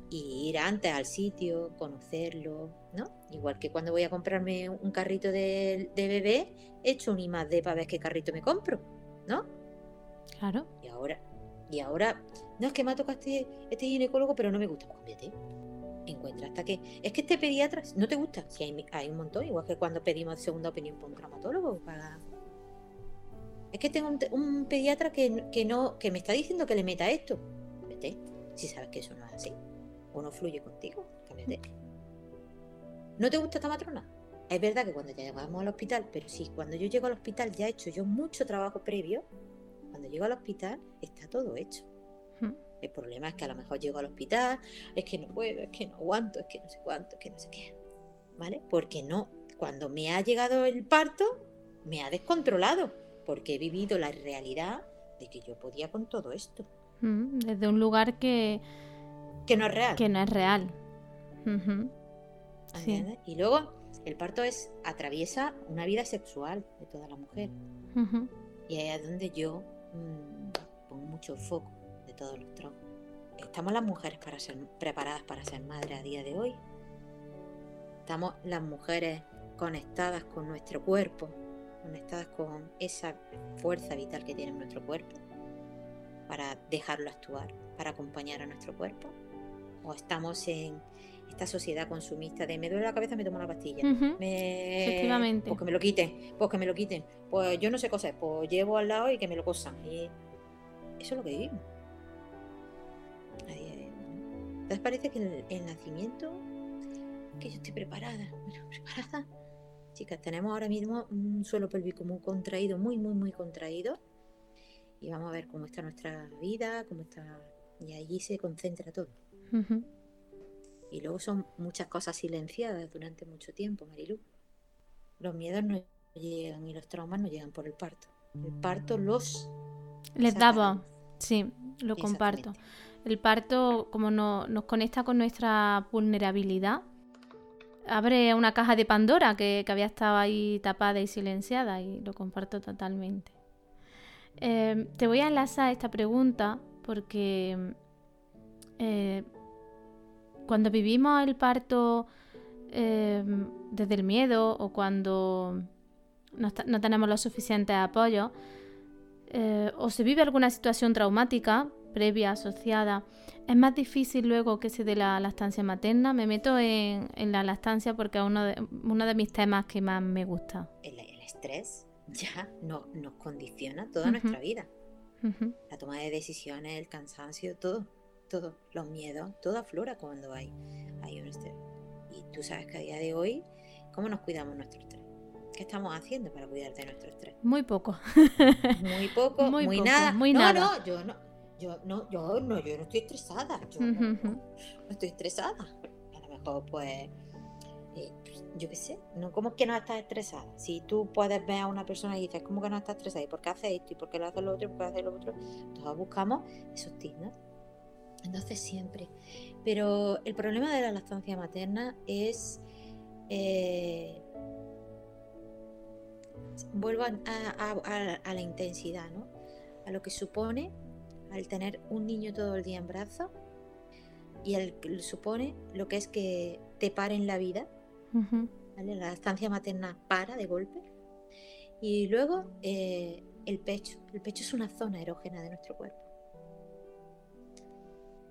Y ir antes al sitio, conocerlo, ¿no? Igual que cuando voy a comprarme un carrito de, bebé, he hecho un I de para ver qué carrito me compro, ¿no? Claro. Y ahora, y ahora, no es que me ha tocado este, este ginecólogo, pero no me gusta, pues Encuentra hasta que. Es que este pediatra no te gusta. Si hay, un montón, igual que cuando pedimos segunda opinión por un traumatólogo para es que tengo un, pediatra que, que, no que me está diciendo que le meta esto si sabes que eso no es así. Uno fluye contigo, ¿No te gusta esta matrona? Es verdad que cuando ya llegamos al hospital, pero sí, cuando yo llego al hospital ya he hecho yo mucho trabajo previo. Cuando llego al hospital está todo hecho. El problema es que a lo mejor llego al hospital, es que no puedo, es que no aguanto, es que no sé cuánto, es que no sé qué. ¿Vale? Porque no, cuando me ha llegado el parto, me ha descontrolado, porque he vivido la realidad de que yo podía con todo esto. Desde un lugar que... Que no es real. Que no es real. Y luego el parto es atraviesa una vida sexual de toda la mujer. Y ahí es donde yo mm, pongo mucho foco todos los traumas. ¿Estamos las mujeres para ser, preparadas para ser madres a día de hoy? ¿Estamos las mujeres conectadas con nuestro cuerpo? Conectadas con esa fuerza vital que tiene nuestro cuerpo? para dejarlo actuar, para acompañar a nuestro cuerpo? ¿O estamos en esta sociedad consumista de me duele la cabeza, me tomo una pastilla? Efectivamente. Pues que me lo quiten, pues que me lo quiten. Pues yo no sé coser, pues llevo al lado y que me lo cosan. Y eso es lo que vivimos. Entonces parece que el, nacimiento, que yo estoy preparada, bueno, preparada. Chicas, tenemos ahora mismo un suelo pélvico muy contraído, muy, muy, muy contraído y vamos a ver cómo está nuestra vida, cómo está... Y allí se concentra todo. Y luego son muchas cosas silenciadas durante mucho tiempo, Marilu. Los miedos no llegan y los traumas no llegan por el parto. El parto los... Les daba, sí, lo comparto. El parto, como no, nos conecta con nuestra vulnerabilidad, abre una caja de Pandora que, había estado ahí tapada y silenciada y lo comparto totalmente. Em, te voy a enlazar esta pregunta porque eh, cuando vivimos el parto em, desde el miedo o cuando no, tenemos los suficientes apoyos, eh, o se vive alguna situación traumática, previa asociada, es más difícil luego que se dé la lactancia materna. Me meto en, la lactancia porque es uno de, uno de mis temas que más me gusta. El, estrés ya no, nos condiciona toda nuestra vida. La toma de decisiones, el cansancio, todo, todo, los miedos, todo aflora cuando hay, hay un estrés. Y tú sabes que a día de hoy, ¿cómo nos cuidamos nuestro estrés? ¿Qué estamos haciendo para cuidar de nuestro estrés? Muy poco. muy poco, muy, nada. Muy no, nada. no, yo no, yo no, yo no, yo no estoy estresada. Yo no, estoy estresada. A lo mejor, pues, eh, yo qué sé, no, ¿cómo es que no estás estresada? Si tú puedes ver a una persona y dices, ¿cómo que no estás estresada? ¿Y por qué hace esto? ¿Y por qué lo hace lo otro? ¿Y por qué hace lo otro? Todos buscamos esos tips, ¿no? Entonces siempre. Pero el problema de la lactancia materna es... Eh, vuelvo a, la intensidad, ¿no? A lo que supone al tener un niño todo el día en brazos y al, supone lo que es que te paren la vida. La estancia materna para de golpe. Y luego eh, el pecho. El pecho es una zona erógena de nuestro cuerpo.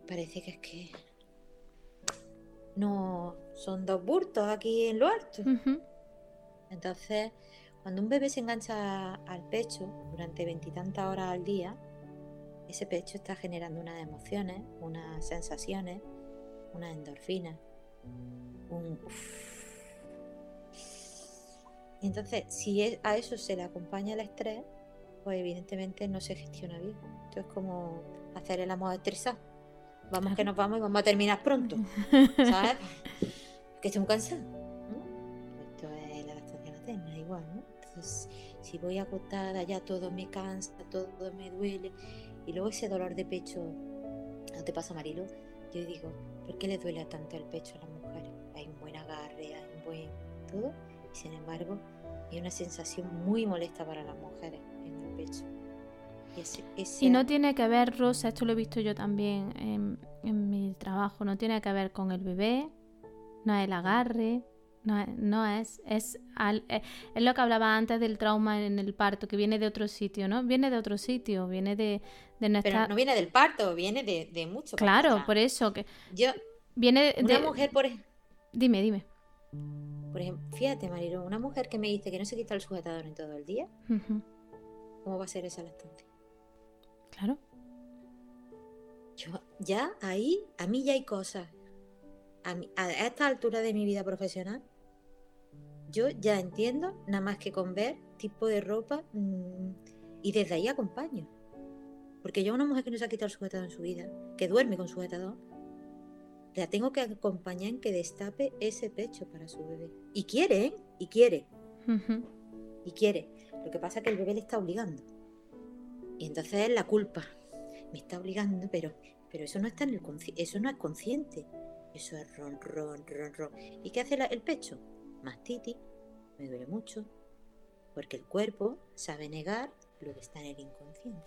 Parece que es que no son dos burtos aquí en lo alto. Entonces, cuando un bebé se engancha al pecho durante veintitantas horas al día, ese pecho está generando unas emociones, unas sensaciones, unas endorfinas, un... Y entonces, si a eso se le acompaña el estrés, pues evidentemente no se gestiona bien. Esto es como hacer el amor estresado. Vamos que nos vamos y vamos a terminar pronto. ¿Sabes? que estoy muy cansado. Esto es la lactancia materna, igual, ¿no? si voy agotada, ya todo me cansa, todo me duele, y luego ese dolor de pecho, ¿no te pasa, Marilo? Yo digo, ¿por qué le duele tanto el pecho a las mujeres? Hay un buen agarre, hay un buen todo, y sin embargo, hay una sensación muy molesta para las mujeres en el pecho. Y, no tiene que ver, Rosa, esto lo he visto yo también en, mi trabajo, no tiene que ver con el bebé, no el agarre, no, es, es, eh, es, lo que hablaba antes del trauma en el parto, que viene de otro sitio, ¿no? Viene de otro sitio, viene de, de nuestra... Pero no viene del parto, viene de, de mucho. Claro, por eso que... Yo... Viene de... Una mujer, por Dime, dime. Por ejemplo, fíjate, Mariro, una mujer que me dice que no se quita el sujetador en todo el día, ¿cómo va a ser esa lactancia? Claro. Yo, ya ahí, a mí ya hay cosas. A, a esta altura de mi vida profesional, yo ya entiendo, nada más que con ver tipo de ropa mm, y desde ahí acompaño. Porque yo a una mujer que no se ha quitado el sujetador en su vida, que duerme con sujetador, la tengo que acompañar en que destape ese pecho para su bebé. Y quiere, ¿eh? Y quiere. Y quiere. Lo que pasa es que el bebé le está obligando. Y entonces es la culpa. Me está obligando, pero, pero eso no está en el eso no es consciente. Eso es ron, ron, ron, ron. ¿Y qué hace el pecho? mastitis, me duele mucho, porque el cuerpo sabe negar lo que está en el inconsciente.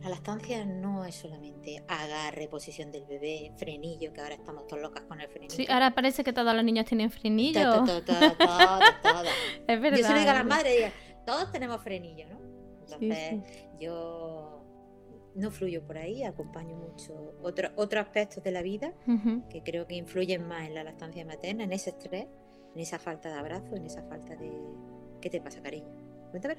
La lactancia no es solamente agarre, posición del bebé, frenillo, que ahora estamos todos locas con el frenillo. Sí, ahora parece que todos los niños tienen frenillo. Todo, todo, todo, es verdad. Yo se lo digo a las madres, todos tenemos frenillo, ¿no? Entonces, yo no fluyo por ahí, acompaño mucho otros otro aspectos de la vida que creo que influyen más en la lactancia materna, en ese estrés, en esa falta de abrazo, en esa falta de... ¿Qué te pasa, cariño? Cuéntame.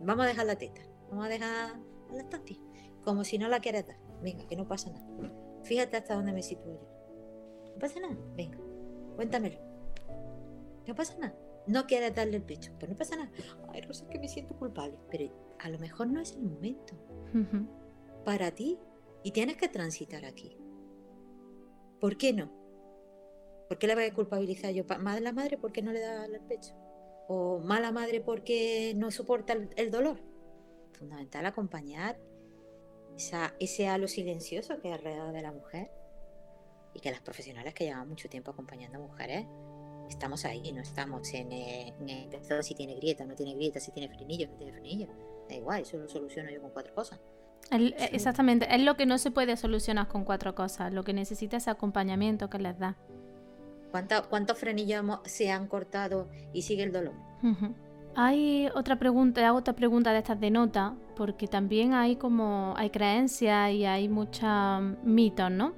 Vamos a dejar la teta, vamos a dejar la estancia, como si no la quieres dar. Venga, que no pasa nada. Fíjate hasta dónde me sitúo yo. No pasa nada, venga, cuéntamelo. No pasa nada. No quieres darle el pecho, pues no pasa nada. Ay, Rosa, que me siento culpable. Pero a lo mejor no es el momento para ti y tienes que transitar aquí. ¿Por qué no? ¿Por qué le voy a culpabilizar yo? ¿Mala madre porque no le da el pecho? ¿O mala madre porque no soporta el, dolor? Fundamental acompañar ese halo silencioso que hay alrededor de la mujer y que las profesionales que llevan mucho tiempo acompañando a mujeres estamos ahí, no estamos en, el si tiene grieta, no tiene grieta, si tiene frenillo, no tiene frenillo. Da igual, eso lo soluciono yo con cuatro cosas. Exactamente, es lo que no se puede solucionar con cuatro cosas, lo que necesita es acompañamiento que les da. ¿Cuántos frenillos se han cortado y sigue el dolor? Hay otra pregunta, hago otra pregunta de estas de nota, porque también hay como, hay creencias y hay muchos mitos, ¿no?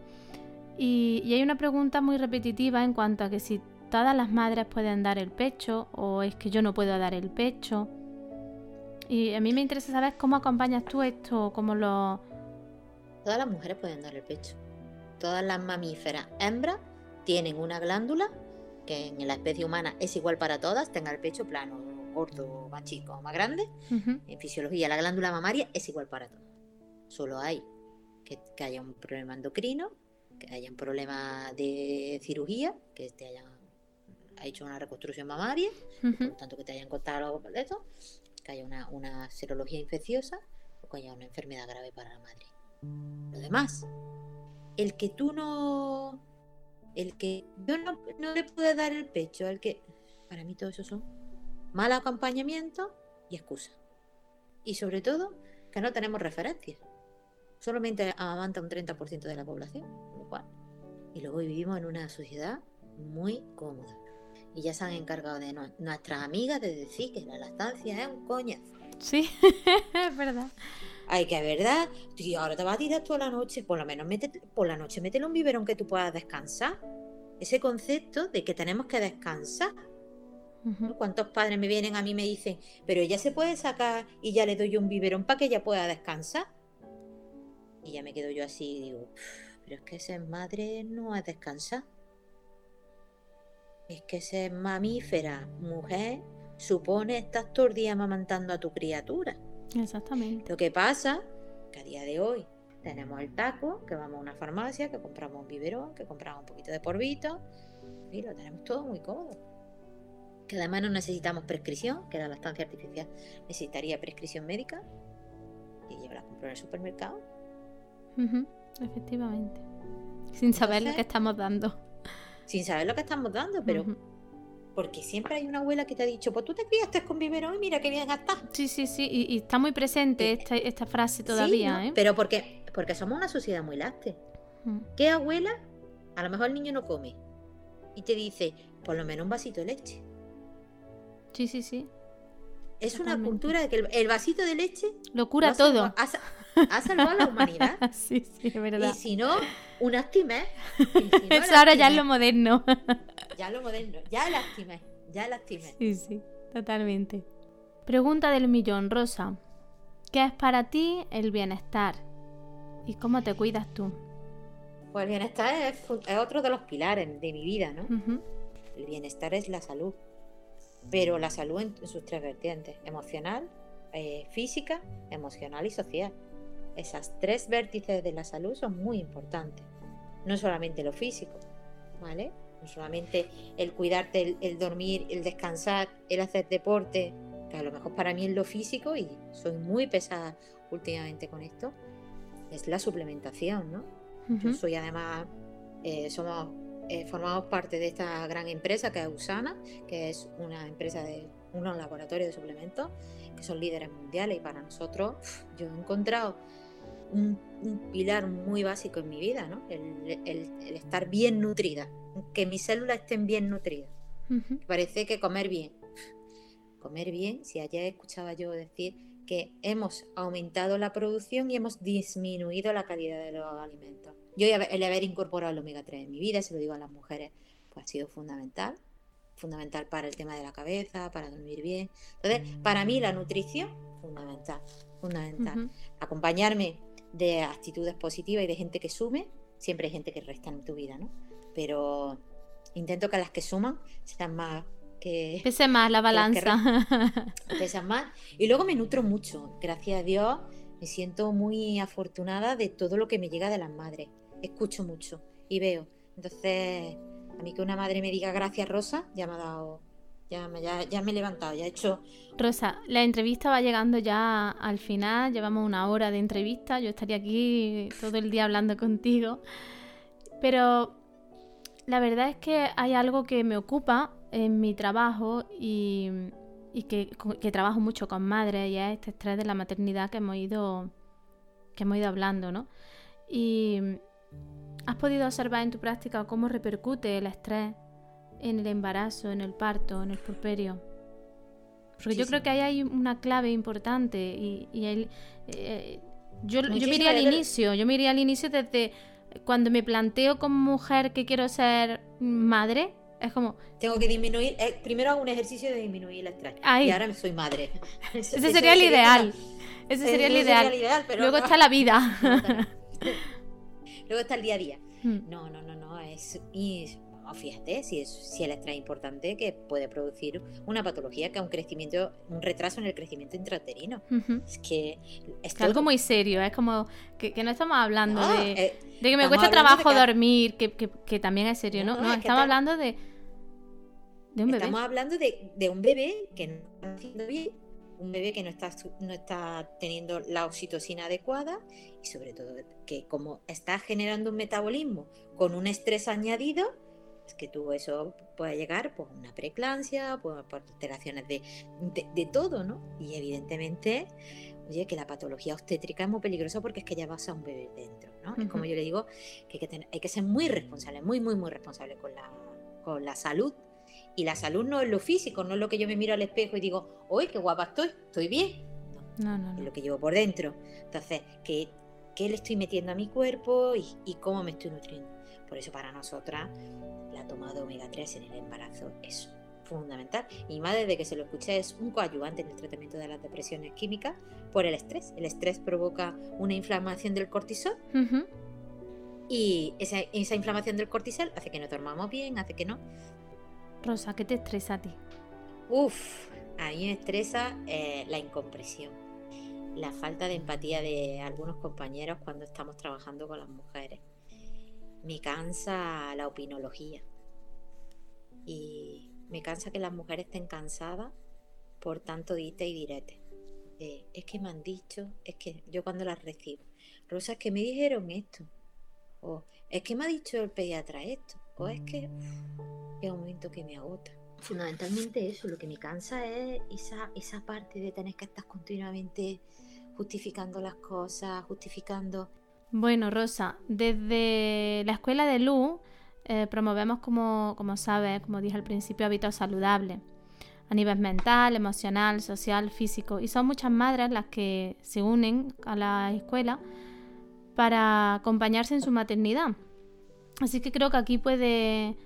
Y, y hay una pregunta muy repetitiva en cuanto a que si todas las madres pueden dar el pecho o es que yo no puedo dar el pecho. Y a mí me interesa saber cómo acompañas tú esto, cómo lo... Todas las mujeres pueden dar el pecho. Todas las mamíferas hembras tienen una glándula que en la especie humana es igual para todas, tenga el pecho plano, gordo, más chico o más grande. En fisiología la glándula mamaria es igual para todas. Solo hay que, haya un problema endocrino, que haya un problema de cirugía, que te hayan hecho una reconstrucción mamaria, por lo tanto que te hayan cortado algo de esto, que haya una, una serología infecciosa o que haya una enfermedad grave para la madre. Lo demás, el que tú no el que yo no, le pude dar el pecho, el que para mí todo eso son mal acompañamiento y excusa. Y sobre todo que no tenemos referencias. Solamente amamanta un 30% de la población, lo cual. Y luego vivimos en una sociedad muy cómoda. Y ya se han encargado de nuestras amigas de decir que la lactancia es un coñazo. Sí, es verdad. Ay, que verdad. Tío, ahora te vas a tirar toda la noche. Por lo menos por la noche métele un biberón que tú puedas descansar. Ese concepto de que tenemos que descansar. ¿Cuántos padres me vienen a mí y me dicen, pero ella se puede sacar y ya le doy un biberón para que ella pueda descansar? Y ya me quedo yo así y digo, pero es que ser madre no es descansar. Es que ser mamífera, mujer, supone estar todo el día amamantando a tu criatura. Exactamente. Lo que pasa que a día de hoy tenemos el taco, que vamos a una farmacia, que compramos un biberón, que compramos un poquito de porvito y lo tenemos todo muy cómodo. Que además no necesitamos prescripción, que la lactancia artificial necesitaría prescripción médica y yo la compro en el supermercado. efectivamente. Sin saber lo que estamos dando. Sin saber lo que estamos dando, pero porque siempre hay una abuela que te ha dicho, pues tú te criaste con biberón y mira qué bien está. Sí, sí, sí, y, está muy presente esta, esta, frase todavía, ¿eh? Pero porque, porque somos una sociedad muy. Mm. ¿Qué abuela? A lo mejor el niño no come y te dice, por lo menos un vasito de leche. Sí, sí, sí. Es una cultura de que el, vasito de leche lo cura todo. Ha, salvado a la humanidad. sí, sí, es verdad. Y si no, un actimé. Eso ahora ya es lo moderno. ya lo moderno. Ya el actimé. Ya el Sí, sí, totalmente. Pregunta del millón, Rosa. ¿Qué es para ti el bienestar? ¿Y cómo te cuidas tú? Pues el bienestar es, otro de los pilares de mi vida, ¿no? El bienestar es la salud pero la salud en, sus tres vertientes, emocional, eh, física, emocional y social. Esas tres vértices de la salud son muy importantes, no solamente lo físico, ¿vale? No solamente el cuidarte, el, dormir, el descansar, el hacer deporte, que a lo mejor para mí es lo físico y soy muy pesada últimamente con esto, es la suplementación, ¿no? Yo soy además, eh, somos eh, formamos parte de esta gran empresa que es Usana, que es una empresa de unos laboratorios de suplementos que son líderes mundiales y para nosotros yo he encontrado un, pilar muy básico en mi vida, ¿no? el, estar bien nutrida, que mis células estén bien nutridas. Parece que comer bien. Comer bien, si ayer escuchaba yo decir que hemos aumentado la producción y hemos disminuido la calidad de los alimentos. Yo el haber incorporado el omega 3 en mi vida, se lo digo a las mujeres, pues ha sido fundamental. Fundamental para el tema de la cabeza, para dormir bien. Entonces, para mí la nutrición, fundamental. Fundamental. Acompañarme de actitudes positivas y de gente que sume. Siempre hay gente que resta en tu vida, ¿no? Pero intento que las que suman sean más que... Pese más la balanza. pesan más. Y luego me nutro mucho. Gracias a Dios me siento muy afortunada de todo lo que me llega de las madres escucho mucho y veo. Entonces, a mí que una madre me diga gracias Rosa, ya me ha dado, ya, ya, me he levantado, ya he hecho... Rosa, la entrevista va llegando ya al final, llevamos una hora de entrevista, yo estaría aquí todo el día hablando contigo, pero la verdad es que hay algo que me ocupa en mi trabajo y, y que, que, trabajo mucho con madres y es este estrés de la maternidad que hemos ido, que hemos ido hablando, ¿no? Y, ¿Has podido observar en tu práctica cómo repercute el estrés en el embarazo, en el parto, en el pulperio? Porque yo creo que ahí hay una clave importante y, y eh, yo, yo me iría al inicio, yo me iría al inicio desde cuando me planteo como mujer que quiero ser madre, es como... Tengo que disminuir, eh, primero hago un ejercicio de disminuir el estrés. Y ahora soy madre. Ese sería el ideal. Ese sería el ideal. Luego está la vida. Luego está el día a día. Hmm. No, no, no, no. Es, fíjate, si, es, si el estrés es importante, que puede producir una patología que es un crecimiento, un retraso en el crecimiento intrauterino. Es que es algo muy serio, es como que, no estamos hablando de, eh, de, que me cuesta trabajo dormir, que, que, también es serio, ¿no? No, estamos hablando de, de un bebé. Estamos hablando de, de un bebé que no está haciendo bien un bebé que no está, no está teniendo la oxitocina adecuada y sobre todo que como está generando un metabolismo con un estrés añadido, es que tú eso puede llegar por una preeclampsia, por, alteraciones de, de, todo, ¿no? Y evidentemente, oye, que la patología obstétrica es muy peligrosa porque es que ya vas a un bebé dentro, ¿no? Es como yo le digo, que hay que, hay que ser muy responsable, muy, muy, muy responsable con la, con la salud y la salud no es lo físico, no es lo que yo me miro al espejo y digo, ¡uy, qué guapa estoy! ¿Estoy bien? No, no, no. Es lo que llevo por dentro. Entonces, ¿qué, qué le estoy metiendo a mi cuerpo y, cómo me estoy nutriendo? Por eso para nosotras la toma de omega 3 en el embarazo es fundamental. Y más desde que se lo escuché es un coadyuvante en el tratamiento de las depresiones químicas por el estrés. El estrés provoca una inflamación del cortisol. Y esa, esa, inflamación del cortisol hace que no dormamos bien, hace que no. Rosa, ¿qué te estresa a ti? Uf, a mí me estresa eh, la incompresión, la falta de empatía de algunos compañeros cuando estamos trabajando con las mujeres. Me cansa la opinología y me cansa que las mujeres estén cansadas por tanto dite y direte. es que me han dicho, es que yo cuando las recibo, Rosa, es que me dijeron esto, o es que me ha dicho el pediatra esto, o es que es un momento que me agota. Fundamentalmente eso, lo que me cansa es esa, esa parte de tener que estar continuamente justificando las cosas, justificando... Bueno, Rosa, desde la escuela de Luz eh, promovemos, como, como sabes, como dije al principio, hábitos saludables a nivel mental, emocional, social, físico. Y son muchas madres las que se unen a la escuela para acompañarse en su maternidad. Así que creo que aquí puede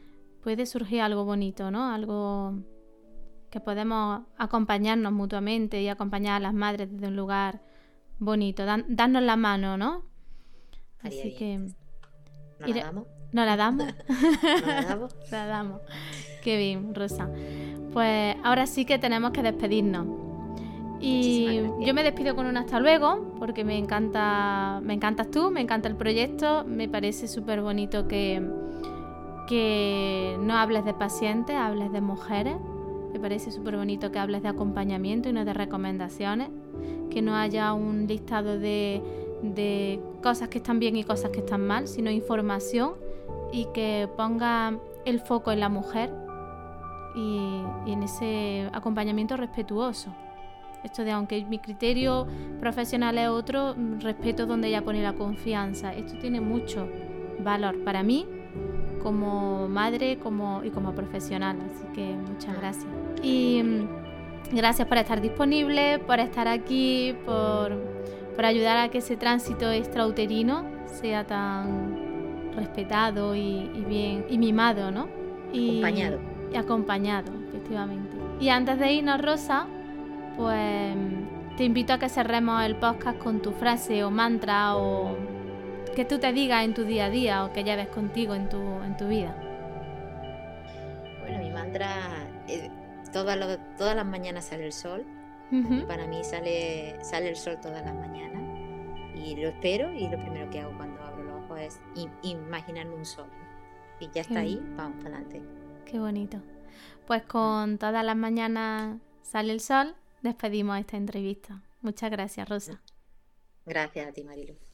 puede surgir algo bonito, ¿no? Algo que podemos acompañarnos mutuamente y acompañar a las madres desde un lugar bonito, darnos la mano, ¿no? Así que... ¿No la damos? ¿No la damos? ¿No la damos? la damos. Qué bien, Rosa. Pues ahora sí que tenemos que despedirnos. Y yo me despido con un hasta luego, porque me encanta, me encantas tú, me encanta el proyecto, me parece súper bonito que, que no hables de pacientes, hables de mujeres. Me parece súper bonito que hables de acompañamiento y no de recomendaciones, que no haya un listado de, cosas que están bien y cosas que están mal, sino información y que ponga el foco en la mujer y, en ese acompañamiento respetuoso. Esto de aunque mi criterio profesional es otro, respeto donde ella pone la confianza. Esto tiene mucho valor para mí como madre como, y como profesional. Así que muchas gracias. Y mm, gracias por estar disponible, por estar aquí, por, por ayudar a que ese tránsito extrauterino sea tan respetado y, bien y mimado, ¿no? Y, acompañado. Y acompañado, efectivamente. Y antes de irnos, Rosa, pues te invito a que cerremos el podcast con tu frase o mantra o que tú te digas en tu día a día o que lleves contigo en tu, en tu vida? Bueno, mi mantra, eh, todas, todas las mañanas sale el sol. para mí sale, sale el sol todas las mañanas. Y lo espero y lo primero que hago cuando es imaginarme un sol. Y ya está ahí, vamos para adelante. Qué bonito. Pues con todas las mañanas sale el sol, despedimos esta entrevista. Muchas gracias, Rosa. Gracias a ti, Marilu.